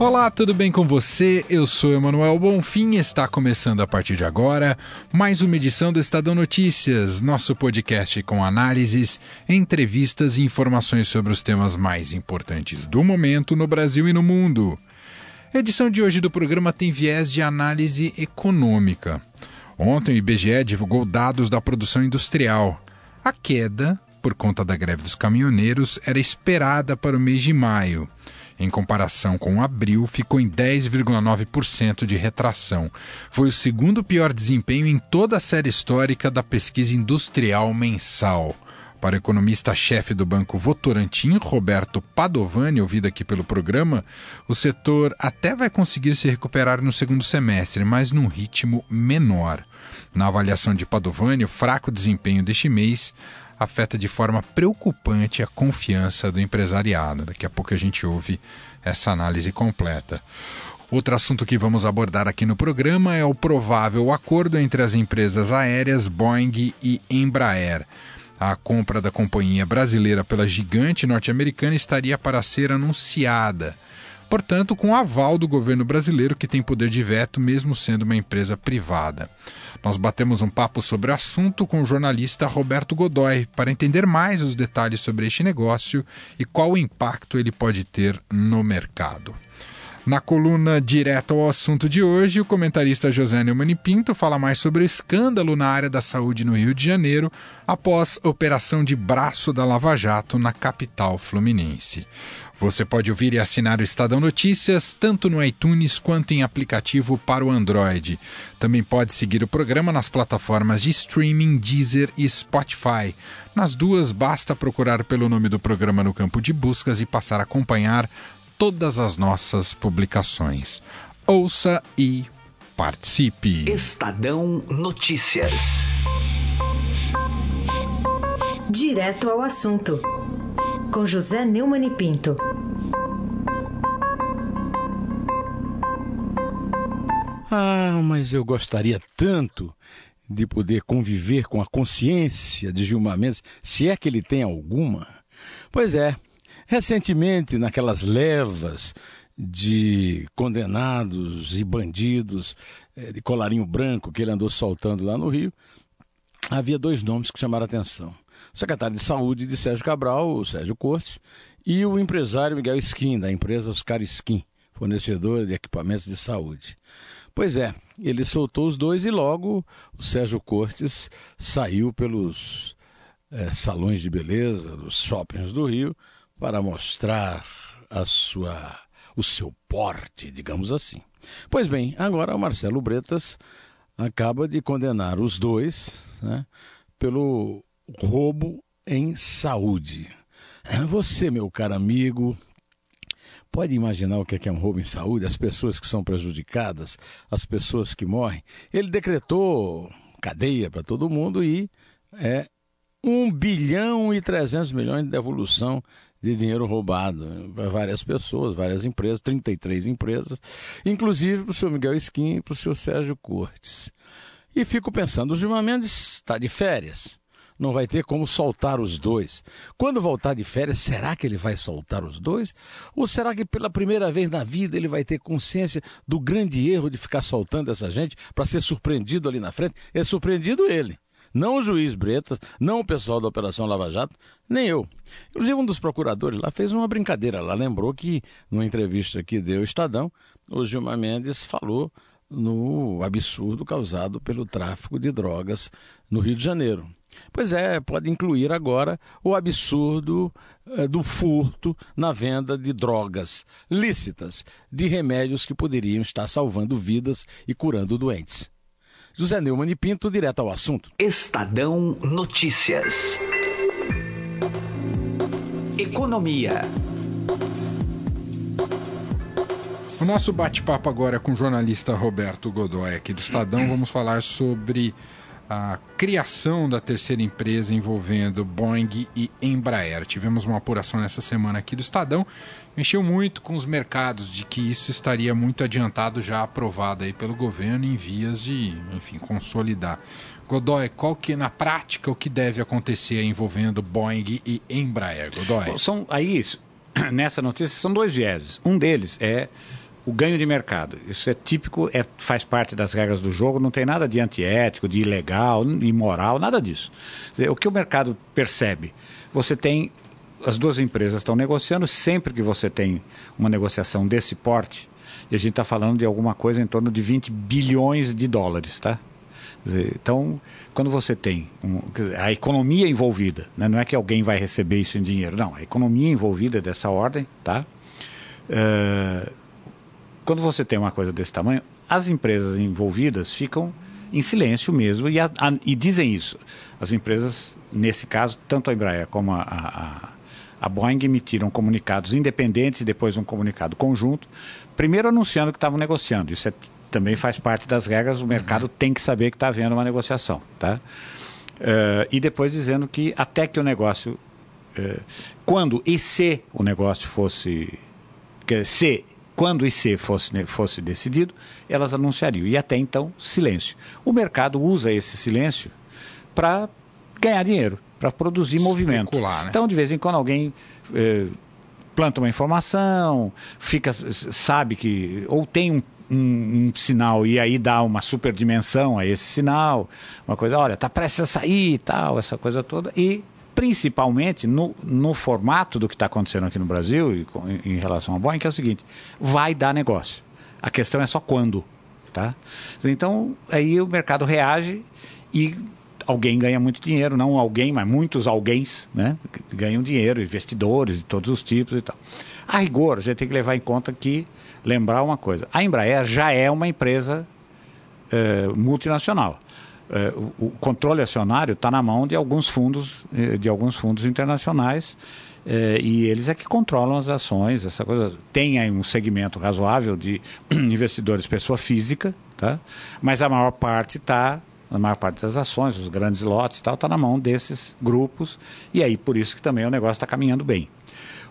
Olá, tudo bem com você? Eu sou Emanuel Bonfim e está começando a partir de agora mais uma edição do Estadão Notícias, nosso podcast com análises, entrevistas e informações sobre os temas mais importantes do momento no Brasil e no mundo. A edição de hoje do programa tem viés de análise econômica. Ontem o IBGE divulgou dados da produção industrial. A queda, por conta da greve dos caminhoneiros, era esperada para o mês de maio. Em comparação com abril, ficou em 10,9% de retração. Foi o segundo pior desempenho em toda a série histórica da pesquisa industrial mensal. Para o economista-chefe do Banco Votorantim, Roberto Padovani, ouvido aqui pelo programa, o setor até vai conseguir se recuperar no segundo semestre, mas num ritmo menor. Na avaliação de Padovani, o fraco desempenho deste mês afeta de forma preocupante a confiança do empresariado. Daqui a pouco a gente ouve essa análise completa. Outro assunto que vamos abordar aqui no programa é o provável acordo entre as empresas aéreas Boeing e Embraer. A compra da companhia brasileira pela gigante norte-americana estaria para ser anunciada portanto, com aval do governo brasileiro, que tem poder de veto, mesmo sendo uma empresa privada. Nós batemos um papo sobre o assunto com o jornalista Roberto Godoy para entender mais os detalhes sobre este negócio e qual o impacto ele pode ter no mercado. Na coluna Direto ao Assunto de hoje, o comentarista José Neumann Pinto fala mais sobre o escândalo na área da saúde no Rio de Janeiro após operação de braço da Lava Jato na capital fluminense. Você pode ouvir e assinar o Estadão Notícias tanto no iTunes quanto em aplicativo para o Android. Também pode seguir o programa nas plataformas de streaming Deezer e Spotify. Nas duas, basta procurar pelo nome do programa no campo de buscas e passar a acompanhar todas as nossas publicações. Ouça e participe. Estadão Notícias. Direto ao assunto com José Neumann e Pinto. Ah, mas eu gostaria tanto de poder conviver com a consciência de Gilmar Mendes, se é que ele tem alguma. Pois é, recentemente, naquelas levas de condenados e bandidos eh, de colarinho branco que ele andou soltando lá no Rio, havia dois nomes que chamaram a atenção secretário de Saúde de Sérgio Cabral, o Sérgio Cortes, e o empresário Miguel Skin, da empresa Oscar Skin, fornecedor de equipamentos de saúde. Pois é, ele soltou os dois e logo o Sérgio Cortes saiu pelos é, salões de beleza dos shoppings do Rio para mostrar a sua, o seu porte, digamos assim. Pois bem, agora o Marcelo Bretas acaba de condenar os dois né, pelo roubo em saúde. Você, meu caro amigo, pode imaginar o que é, é um roubo em saúde? As pessoas que são prejudicadas, as pessoas que morrem. Ele decretou cadeia para todo mundo e é 1 bilhão e 300 milhões de devolução de dinheiro roubado para várias pessoas, várias empresas, 33 empresas, inclusive para o senhor Miguel Skin e para o senhor Sérgio Cortes. E fico pensando, o Gilmar Mendes está de férias não vai ter como soltar os dois. Quando voltar de férias, será que ele vai soltar os dois? Ou será que pela primeira vez na vida ele vai ter consciência do grande erro de ficar soltando essa gente para ser surpreendido ali na frente? É surpreendido ele. Não o juiz Bretas, não o pessoal da Operação Lava Jato, nem eu. Inclusive, um dos procuradores lá fez uma brincadeira lá. Lembrou que, numa entrevista que deu o Estadão, o Gilmar Mendes falou no absurdo causado pelo tráfico de drogas no Rio de Janeiro. Pois é, pode incluir agora o absurdo eh, do furto na venda de drogas lícitas, de remédios que poderiam estar salvando vidas e curando doentes. José Neumann e Pinto, direto ao assunto. Estadão Notícias. Economia. O nosso bate-papo agora é com o jornalista Roberto Godoy, aqui do Estadão. Vamos falar sobre a criação da terceira empresa envolvendo Boeing e Embraer. Tivemos uma apuração nessa semana aqui do Estadão, mexeu muito com os mercados de que isso estaria muito adiantado, já aprovado aí pelo governo em vias de, enfim, consolidar. Godoy, qual que na prática o que deve acontecer envolvendo Boeing e Embraer? Godoy. São aí nessa notícia são dois vieses. Um deles é o ganho de mercado. Isso é típico, é, faz parte das regras do jogo, não tem nada de antiético, de ilegal, imoral, nada disso. Dizer, o que o mercado percebe? Você tem. As duas empresas estão negociando, sempre que você tem uma negociação desse porte, e a gente está falando de alguma coisa em torno de 20 bilhões de dólares, tá? Então, quando você tem um, a economia envolvida, né? não é que alguém vai receber isso em dinheiro, não, a economia envolvida dessa ordem, tá? Uh, quando você tem uma coisa desse tamanho, as empresas envolvidas ficam em silêncio mesmo e, a, a, e dizem isso. As empresas, nesse caso, tanto a Embraer como a, a, a Boeing emitiram comunicados independentes e depois um comunicado conjunto, primeiro anunciando que estavam negociando. Isso é, também faz parte das regras, o mercado uhum. tem que saber que está havendo uma negociação. Tá? Uh, e depois dizendo que até que o negócio, uh, quando e se o negócio fosse, que, se quando e se fosse, né, fosse decidido, elas anunciariam. E até então, silêncio. O mercado usa esse silêncio para ganhar dinheiro, para produzir Especular, movimento. Né? Então, de vez em quando, alguém eh, planta uma informação, fica, sabe que. ou tem um um, um, sinal e aí dá uma super dimensão a esse sinal, uma coisa, olha, está prestes a sair e tal, essa coisa toda, e principalmente no, no formato do que está acontecendo aqui no Brasil e em, em relação ao Boeing, que é o seguinte: vai dar negócio. A questão é só quando. Tá? Então, aí o mercado reage e alguém ganha muito dinheiro, não alguém, mas muitos alguém né? ganham dinheiro, investidores de todos os tipos e tal. A rigor, a gente tem que levar em conta que, lembrar uma coisa, a Embraer já é uma empresa eh, multinacional. É, o, controle acionário está na mão de alguns fundos, eh, de alguns fundos internacionais. É, e eles é que controlam as ações, essa coisa. Tem aí um segmento razoável de investidores pessoa física, tá? mas a maior parte está, a maior parte das ações, os grandes lotes tal, está na mão desses grupos, e aí por isso que também o negócio está caminhando bem.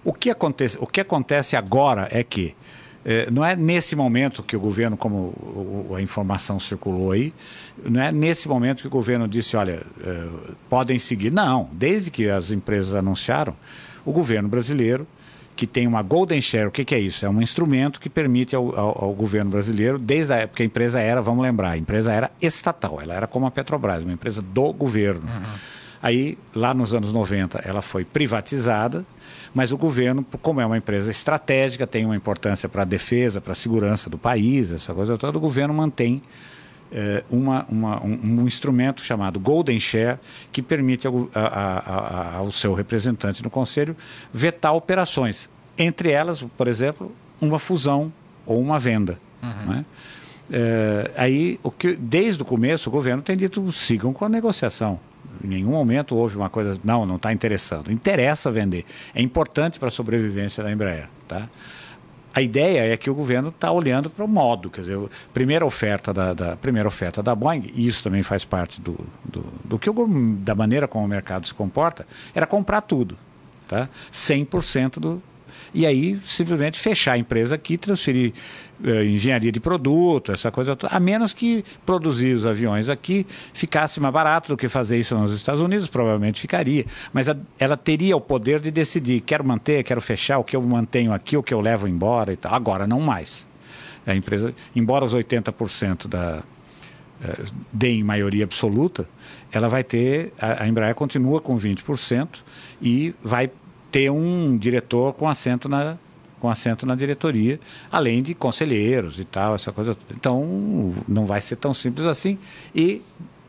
O que, acontece, o que acontece agora é que é, não é nesse momento que o governo, como a informação circulou aí, não é nesse momento que o governo disse, olha, é, podem seguir. Não, desde que as empresas anunciaram, o governo brasileiro, que tem uma Golden Share, o que, que é isso? É um instrumento que permite ao, ao, ao, governo brasileiro, desde a época que a empresa era, vamos lembrar, a empresa era estatal, ela era como a Petrobras, uma empresa do governo. Uhum. Aí, lá nos anos 90, ela foi privatizada, mas o governo, como é uma empresa estratégica, tem uma importância para a defesa, para a segurança do país, essa coisa toda, o governo mantém eh, uma, uma, um, um, instrumento chamado Golden Share, que permite ao, a, a, ao seu representante no Conselho vetar operações. Entre elas, por exemplo, uma fusão ou uma venda. Uhum. Né? Eh, aí, o que, desde o começo, o governo tem dito sigam com a negociação. Em nenhum momento houve uma coisa, não, não está interessando. Interessa vender. É importante para a sobrevivência da Embraer. Tá? A ideia é que o governo está olhando para o modo, quer dizer, a primeira oferta da, da, primeira oferta da Boeing, e isso também faz parte do, do, do que o, da maneira como o mercado se comporta, era comprar tudo, tá? 100% do, e aí simplesmente fechar a empresa aqui, transferir eh, engenharia de produto, essa coisa toda, a menos que produzir os aviões aqui ficasse mais barato do que fazer isso nos Estados Unidos, provavelmente ficaria, mas a, ela teria o poder de decidir, quero manter, quero fechar, o que eu mantenho aqui, o que eu levo embora e tal. Agora não mais. A empresa, embora os 80% da eh, em maioria absoluta, ela vai ter, a Embraer continua com 20% e vai ter um diretor com assento na com assento na diretoria, além de conselheiros e tal, essa coisa. Então, não vai ser tão simples assim. E,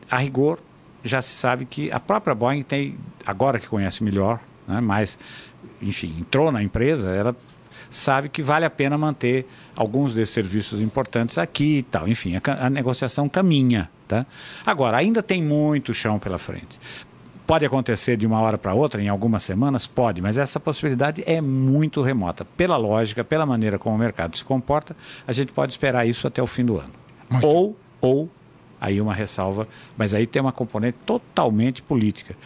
a rigor, já se sabe que a própria Boeing tem, agora que conhece melhor, né, mas, enfim, entrou na empresa, ela sabe que vale a pena manter alguns desses serviços importantes aqui e tal. Enfim, a, a negociação caminha. Tá? Agora, ainda tem muito chão pela frente. Pode acontecer de uma hora para outra, em algumas semanas? Pode, mas essa possibilidade é muito remota. Pela lógica, pela maneira como o mercado se comporta, a gente pode esperar isso até o fim do ano. Muito. Ou, ou aí uma ressalva, mas aí tem uma componente totalmente política.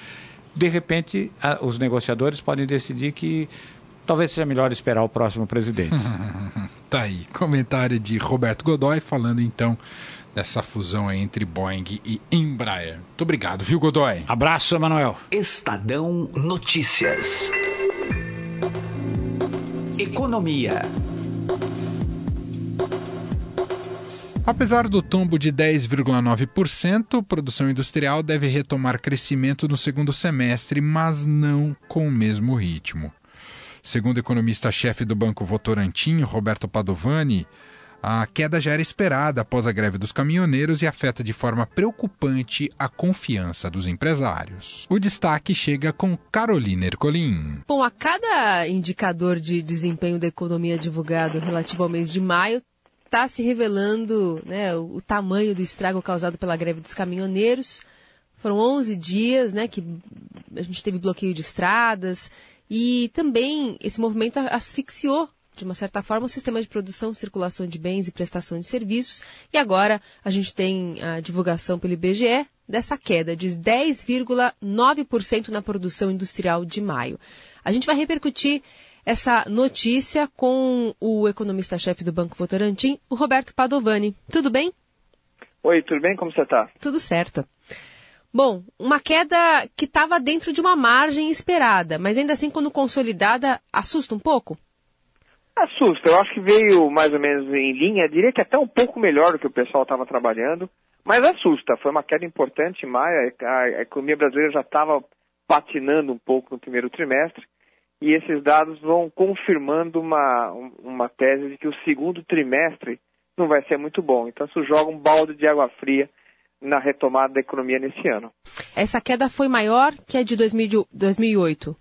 De repente, a, os negociadores podem decidir que talvez seja melhor esperar o próximo presidente. tá aí, comentário de Roberto Godoy falando então dessa fusão entre Boeing e Embraer. Muito obrigado, viu, Godoy? Abraço, Emanuel. Estadão Notícias. Economia. Apesar do tombo de 10,9%, a produção industrial deve retomar crescimento no segundo semestre, mas não com o mesmo ritmo. Segundo o economista-chefe do Banco Votorantim, Roberto Padovani, a queda já era esperada após a greve dos caminhoneiros e afeta de forma preocupante a confiança dos empresários. O destaque chega com Carolina Ercolim. Bom, a cada indicador de desempenho da economia divulgado relativo ao mês de maio, está se revelando né, o, tamanho do estrago causado pela greve dos caminhoneiros. Foram 11 dias né, que a gente teve bloqueio de estradas e também esse movimento asfixiou, de uma certa forma, o sistema de produção, circulação de bens e prestação de serviços. E agora a gente tem a divulgação pelo IBGE dessa queda de 10,9% na produção industrial de maio. A gente vai repercutir essa notícia com o economista-chefe do Banco Votorantim, o Roberto Padovani. Tudo bem? Oi, tudo bem? Como você está? Tudo certo. Bom, uma queda que estava dentro de uma margem esperada, mas ainda assim, quando consolidada, assusta um pouco? Assusta. Eu acho que veio mais ou menos em linha, diria que até um pouco melhor do que o pessoal estava trabalhando, mas assusta. Foi uma queda importante em maio, a economia brasileira já estava patinando um pouco no primeiro trimestre, e esses dados vão confirmando uma, uma tese de que o segundo trimestre não vai ser muito bom. Então isso joga um balde de água fria na retomada da economia nesse ano. Essa queda foi maior que a de 2008?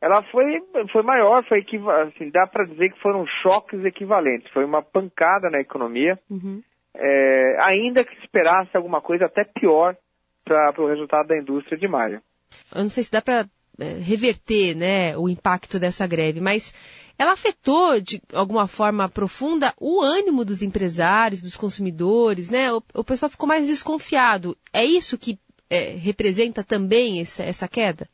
Ela foi, foi maior, foi assim, dá para dizer que foram choques equivalentes. Foi uma pancada na economia, uhum. é, ainda que esperasse alguma coisa até pior para o resultado da indústria de maio. Eu não sei se dá para é, reverter né, o impacto dessa greve, mas ela afetou de alguma forma profunda o ânimo dos empresários, dos consumidores, né? O, o pessoal ficou mais desconfiado. É isso que é, representa também essa, essa queda?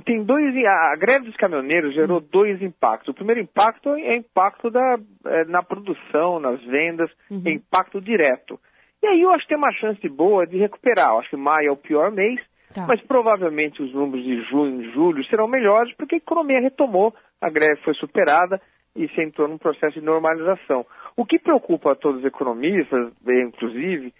Tem dois. A greve dos caminhoneiros gerou uhum. dois impactos. O primeiro impacto é impacto da, é, na produção, nas vendas, uhum. é impacto direto. E aí eu acho que tem uma chance boa de recuperar. Eu acho que maio é o pior mês, Tá. Mas provavelmente os números de junho e julho serão melhores porque a economia retomou, a greve foi superada e se entrou num processo de normalização. O que preocupa a todos os economistas, inclusive,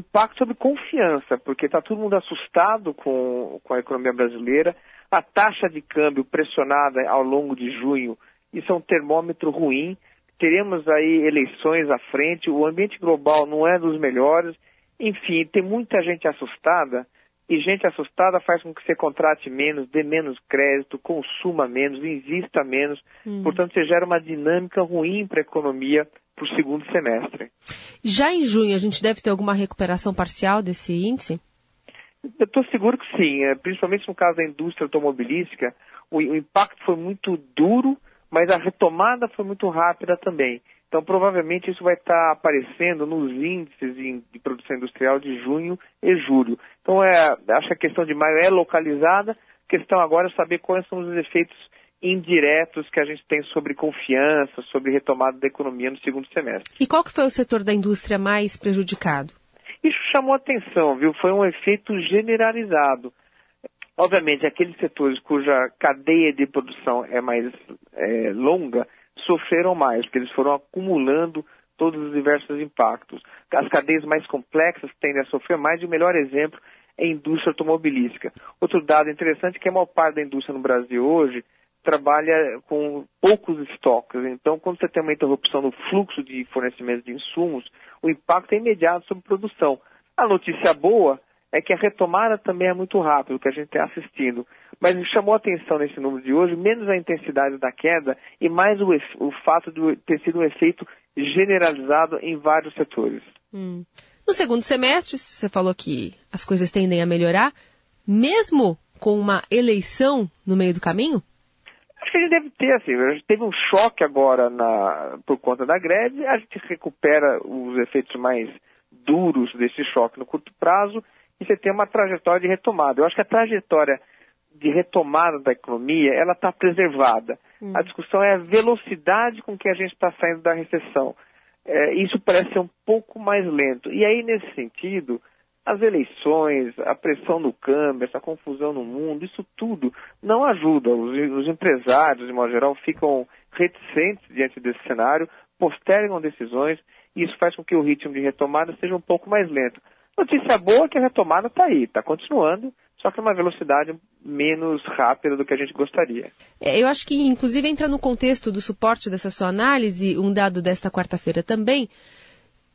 impacto sobre confiança, porque está todo mundo assustado com, com a economia brasileira, a taxa de câmbio pressionada ao longo de junho, isso é um termômetro ruim, teremos aí eleições à frente, o ambiente global não é dos melhores, enfim, tem muita gente assustada e gente assustada faz com que você contrate menos, dê menos crédito, consuma menos, invista menos. Hum. Portanto, você gera uma dinâmica ruim para a economia para o segundo semestre. Já em junho, a gente deve ter alguma recuperação parcial desse índice? Eu estou seguro que sim, é, principalmente no caso da indústria automobilística, o, o impacto foi muito duro, mas a retomada foi muito rápida também. Então, provavelmente, isso vai estar aparecendo nos índices de produção industrial de junho e julho. Então, é, acho que a questão de maio é localizada. A questão agora é saber quais são os efeitos indiretos que a gente tem sobre confiança, sobre retomada da economia no segundo semestre. E qual que foi o setor da indústria mais prejudicado? Isso chamou atenção, viu? Foi um efeito generalizado. Obviamente, aqueles setores cuja cadeia de produção é mais é, longa, sofreram mais, porque eles foram acumulando todos os diversos impactos. As cadeias mais complexas tendem a sofrer mais, e o melhor exemplo é a indústria automobilística. Outro dado interessante é que a maior parte da indústria no Brasil hoje trabalha com poucos estoques. Então, quando você tem uma interrupção no fluxo de fornecimento de insumos, o impacto é imediato sobre a produção. A notícia boa é que a retomada também é muito rápida, o que a gente está assistindo. Mas me chamou a atenção nesse número de hoje, menos a intensidade da queda e mais o, o fato de ter sido um efeito generalizado em vários setores. Hum. No segundo semestre, você falou que as coisas tendem a melhorar, mesmo com uma eleição no meio do caminho? Acho que a gente deve ter, assim, a gente teve um choque agora na, por conta da greve, a gente recupera os efeitos mais duros desse choque no curto prazo e você tem uma trajetória de retomada. Eu acho que a trajetória de retomada da economia, ela está preservada. Hum. A discussão é a velocidade com que a gente está saindo da recessão. É, isso parece ser um pouco mais lento. E aí, nesse sentido, as eleições, a pressão no câmbio, essa confusão no mundo, isso tudo não ajuda. Os, os empresários, de modo geral, ficam reticentes diante desse cenário, postergam decisões, e isso faz com que o ritmo de retomada seja um pouco mais lento. Notícia boa é que a retomada está aí, está continuando, só que uma velocidade menos rápida do que a gente gostaria. É, eu acho que, inclusive, entra no contexto do suporte dessa sua análise, um dado desta quarta-feira também,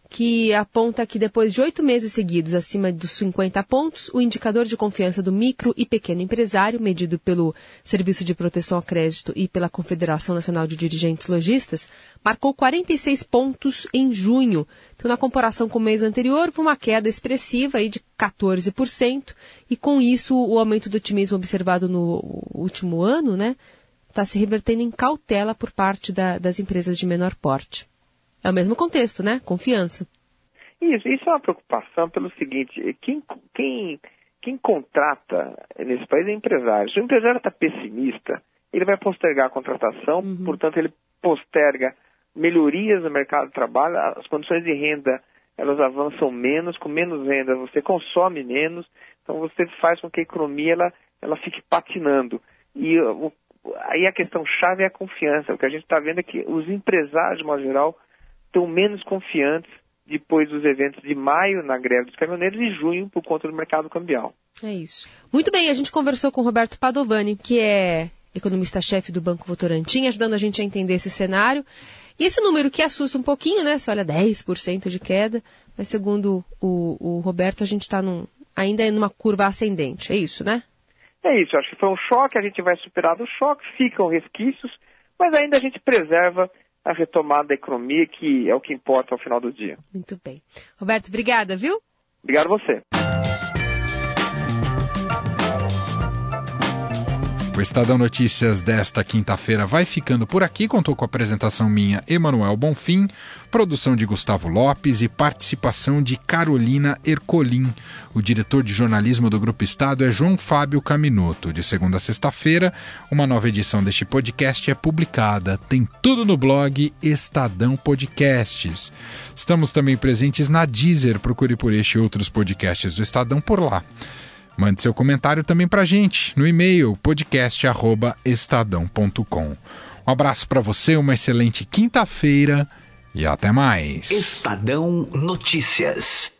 que aponta que depois de oito meses seguidos acima dos 50 pontos, o indicador de confiança do micro e pequeno empresário, medido pelo Serviço de Proteção ao Crédito e pela Confederação Nacional de Dirigentes Logistas, marcou 46 pontos em junho. Então, na comparação com o mês anterior, foi uma queda expressiva aí de 14%, e com isso o aumento do otimismo observado no último ano, né, está se revertendo em cautela por parte da, das empresas de menor porte. É o mesmo contexto, né? Confiança. Isso, isso é uma preocupação pelo seguinte, quem, quem, quem contrata nesse país é empresário. Se o empresário está pessimista, ele vai postergar a contratação, uhum. portanto ele posterga melhorias no mercado de trabalho, as condições de renda elas avançam menos, com menos renda você consome menos, então você faz com que a economia ela, ela fique patinando. E o, aí a questão chave é a confiança. O que a gente está vendo é que os empresários, de modo geral, estão menos confiantes depois dos eventos de maio na greve dos caminhoneiros e junho por conta do mercado cambial. É isso. Muito bem, a gente conversou com Roberto Padovani, que é economista-chefe do Banco Votorantim, ajudando a gente a entender esse cenário. E esse número que assusta um pouquinho, né? Você olha 10% de queda, mas segundo o, o Roberto, a gente está ainda em uma curva ascendente. É isso, né? É isso, acho que foi um choque, a gente vai superar o choque, ficam resquícios, mas ainda a gente preserva a retomada da economia, que é o que importa ao final do dia. Muito bem. Roberto, obrigada, viu? Obrigado a você. O Estadão Notícias desta quinta-feira vai ficando por aqui. Contou com a apresentação minha, Emanuel Bonfim, produção de Gustavo Lopes e participação de Carolina Ercolim. O diretor de jornalismo do Grupo Estado é João Fábio Caminoto. De segunda a sexta-feira, uma nova edição deste podcast é publicada. Tem tudo no blog Estadão Podcasts. Estamos também presentes na Deezer. Procure por este e outros podcasts do Estadão por lá. Mande seu comentário também para gente no e-mail podcast@estadão.com. Um abraço para você, uma excelente quinta-feira e até mais. Estadão Notícias.